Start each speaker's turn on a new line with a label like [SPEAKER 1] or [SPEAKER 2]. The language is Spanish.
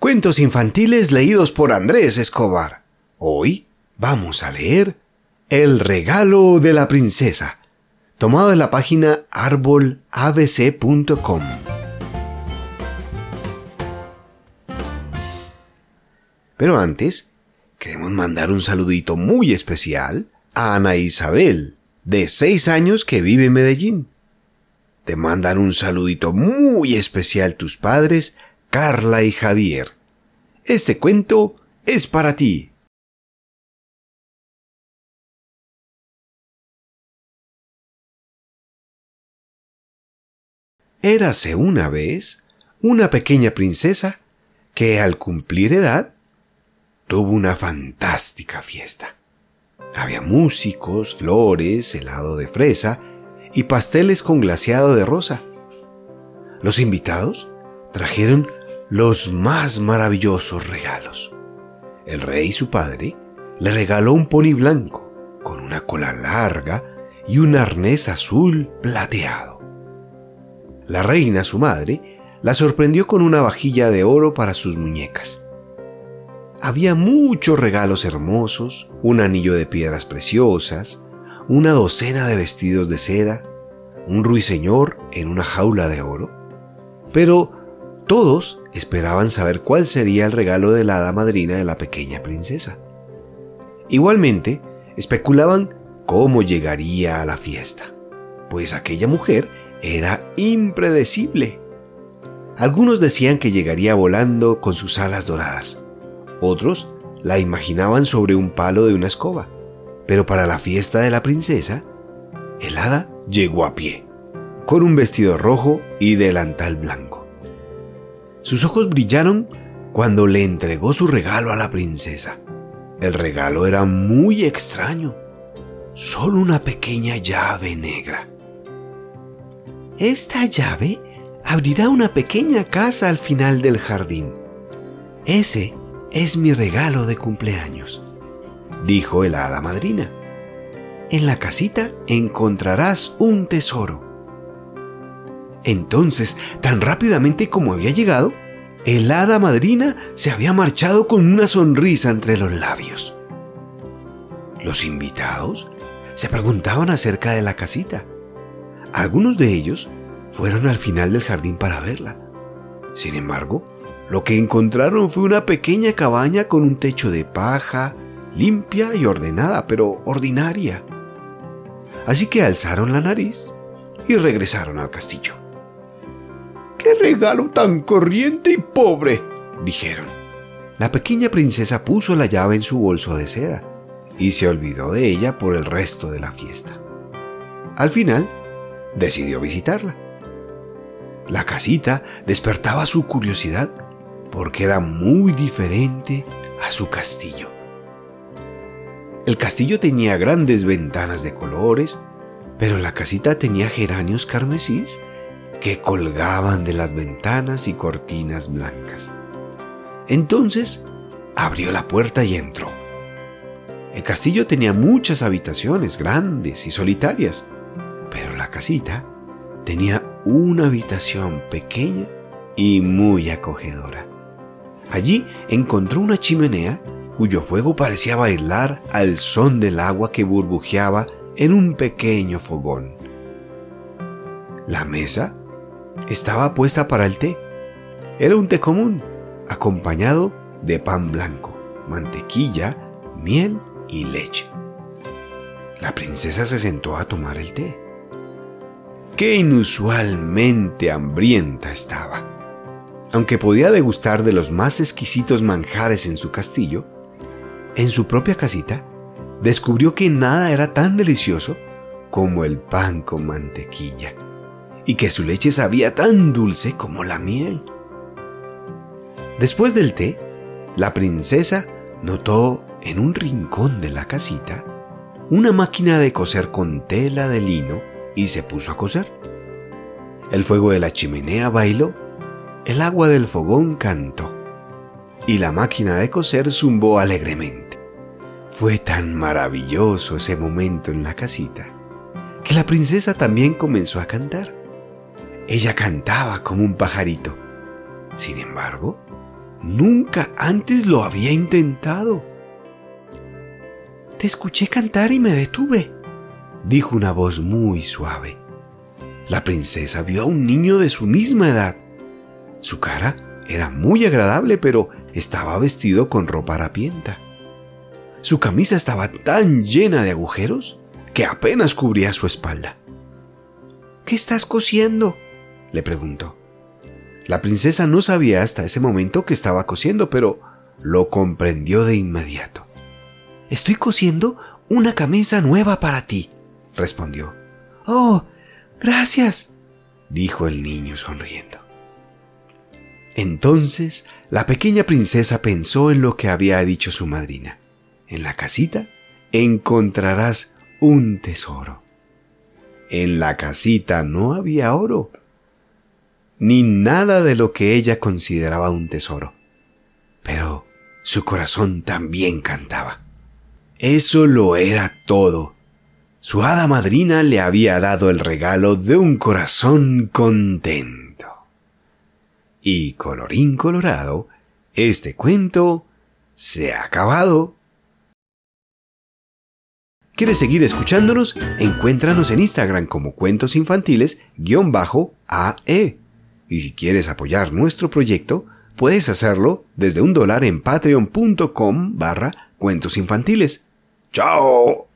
[SPEAKER 1] Cuentos infantiles leídos por Andrés Escobar. Hoy vamos a leer El regalo de la princesa, tomado de la página arbolabc.com. Pero antes, queremos mandar un saludito muy especial a Ana Isabel, de 6 años que vive en Medellín. Te mandan un saludito muy especial tus padres, Carla y Javier. Este cuento es para ti. Érase una vez una pequeña princesa que al cumplir edad tuvo una fantástica fiesta. Había músicos, flores, helado de fresa y pasteles con glaseado de rosa. Los invitados trajeron los más maravillosos regalos. El rey su padre le regaló un pony blanco con una cola larga y un arnés azul plateado. La reina, su madre, la sorprendió con una vajilla de oro para sus muñecas. Había muchos regalos hermosos, un anillo de piedras preciosas, una docena de vestidos de seda, un ruiseñor en una jaula de oro. Pero todos esperaban saber cuál sería el regalo de la hada madrina de la pequeña princesa. Igualmente, especulaban cómo llegaría a la fiesta, pues aquella mujer era impredecible. Algunos decían que llegaría volando con sus alas doradas, otros la imaginaban sobre un palo de una escoba, pero para la fiesta de la princesa, el hada llegó a pie, con un vestido rojo y delantal blanco. Sus ojos brillaron cuando le entregó su regalo a la princesa. El regalo era muy extraño, solo una pequeña llave negra. Esta llave abrirá una pequeña casa al final del jardín. Ese es mi regalo de cumpleaños, dijo el hada madrina. En la casita encontrarás un tesoro. Entonces, tan rápidamente como había llegado, el hada madrina se había marchado con una sonrisa entre los labios. Los invitados se preguntaban acerca de la casita. Algunos de ellos fueron al final del jardín para verla. Sin embargo, lo que encontraron fue una pequeña cabaña con un techo de paja, limpia y ordenada, pero ordinaria. Así que alzaron la nariz y regresaron al castillo. ¡Qué regalo tan corriente y pobre! dijeron. La pequeña princesa puso la llave en su bolso de seda y se olvidó de ella por el resto de la fiesta. Al final, decidió visitarla. La casita despertaba su curiosidad porque era muy diferente a su castillo. El castillo tenía grandes ventanas de colores, pero la casita tenía geranios carmesís que colgaban de las ventanas y cortinas blancas. Entonces abrió la puerta y entró. El castillo tenía muchas habitaciones grandes y solitarias, pero la casita tenía una habitación pequeña y muy acogedora. Allí encontró una chimenea cuyo fuego parecía bailar al son del agua que burbujeaba en un pequeño fogón. La mesa estaba puesta para el té. Era un té común, acompañado de pan blanco, mantequilla, miel y leche. La princesa se sentó a tomar el té. Qué inusualmente hambrienta estaba. Aunque podía degustar de los más exquisitos manjares en su castillo, en su propia casita, descubrió que nada era tan delicioso como el pan con mantequilla, y que su leche sabía tan dulce como la miel. Después del té, la princesa notó en un rincón de la casita una máquina de coser con tela de lino y se puso a coser. El fuego de la chimenea bailó el agua del fogón cantó y la máquina de coser zumbó alegremente. Fue tan maravilloso ese momento en la casita que la princesa también comenzó a cantar. Ella cantaba como un pajarito. Sin embargo, Nunca antes lo había intentado. Te escuché cantar y me detuve, dijo una voz muy suave. La princesa vio a un niño de su misma edad. Su cara era muy agradable, pero estaba vestido con ropa harapienta. Su camisa estaba tan llena de agujeros que apenas cubría su espalda. ¿Qué estás cosiendo? Le preguntó. La princesa no sabía hasta ese momento que estaba cosiendo, pero lo comprendió de inmediato. Estoy cosiendo una camisa nueva para ti, respondió. Oh, gracias, dijo el niño sonriendo. Entonces la pequeña princesa pensó en lo que había dicho su madrina. En la casita encontrarás un tesoro. En la casita no había oro, ni nada de lo que ella consideraba un tesoro. Pero su corazón también cantaba. Eso lo era todo. Su hada madrina le había dado el regalo de un corazón contento. Y colorín colorado, este cuento se ha acabado. ¿Quieres seguir escuchándonos? Encuéntranos en Instagram como cuentos infantiles-AE. Y si quieres apoyar nuestro proyecto, puedes hacerlo desde un dólar en patreon.com barra cuentos infantiles. ¡Chao!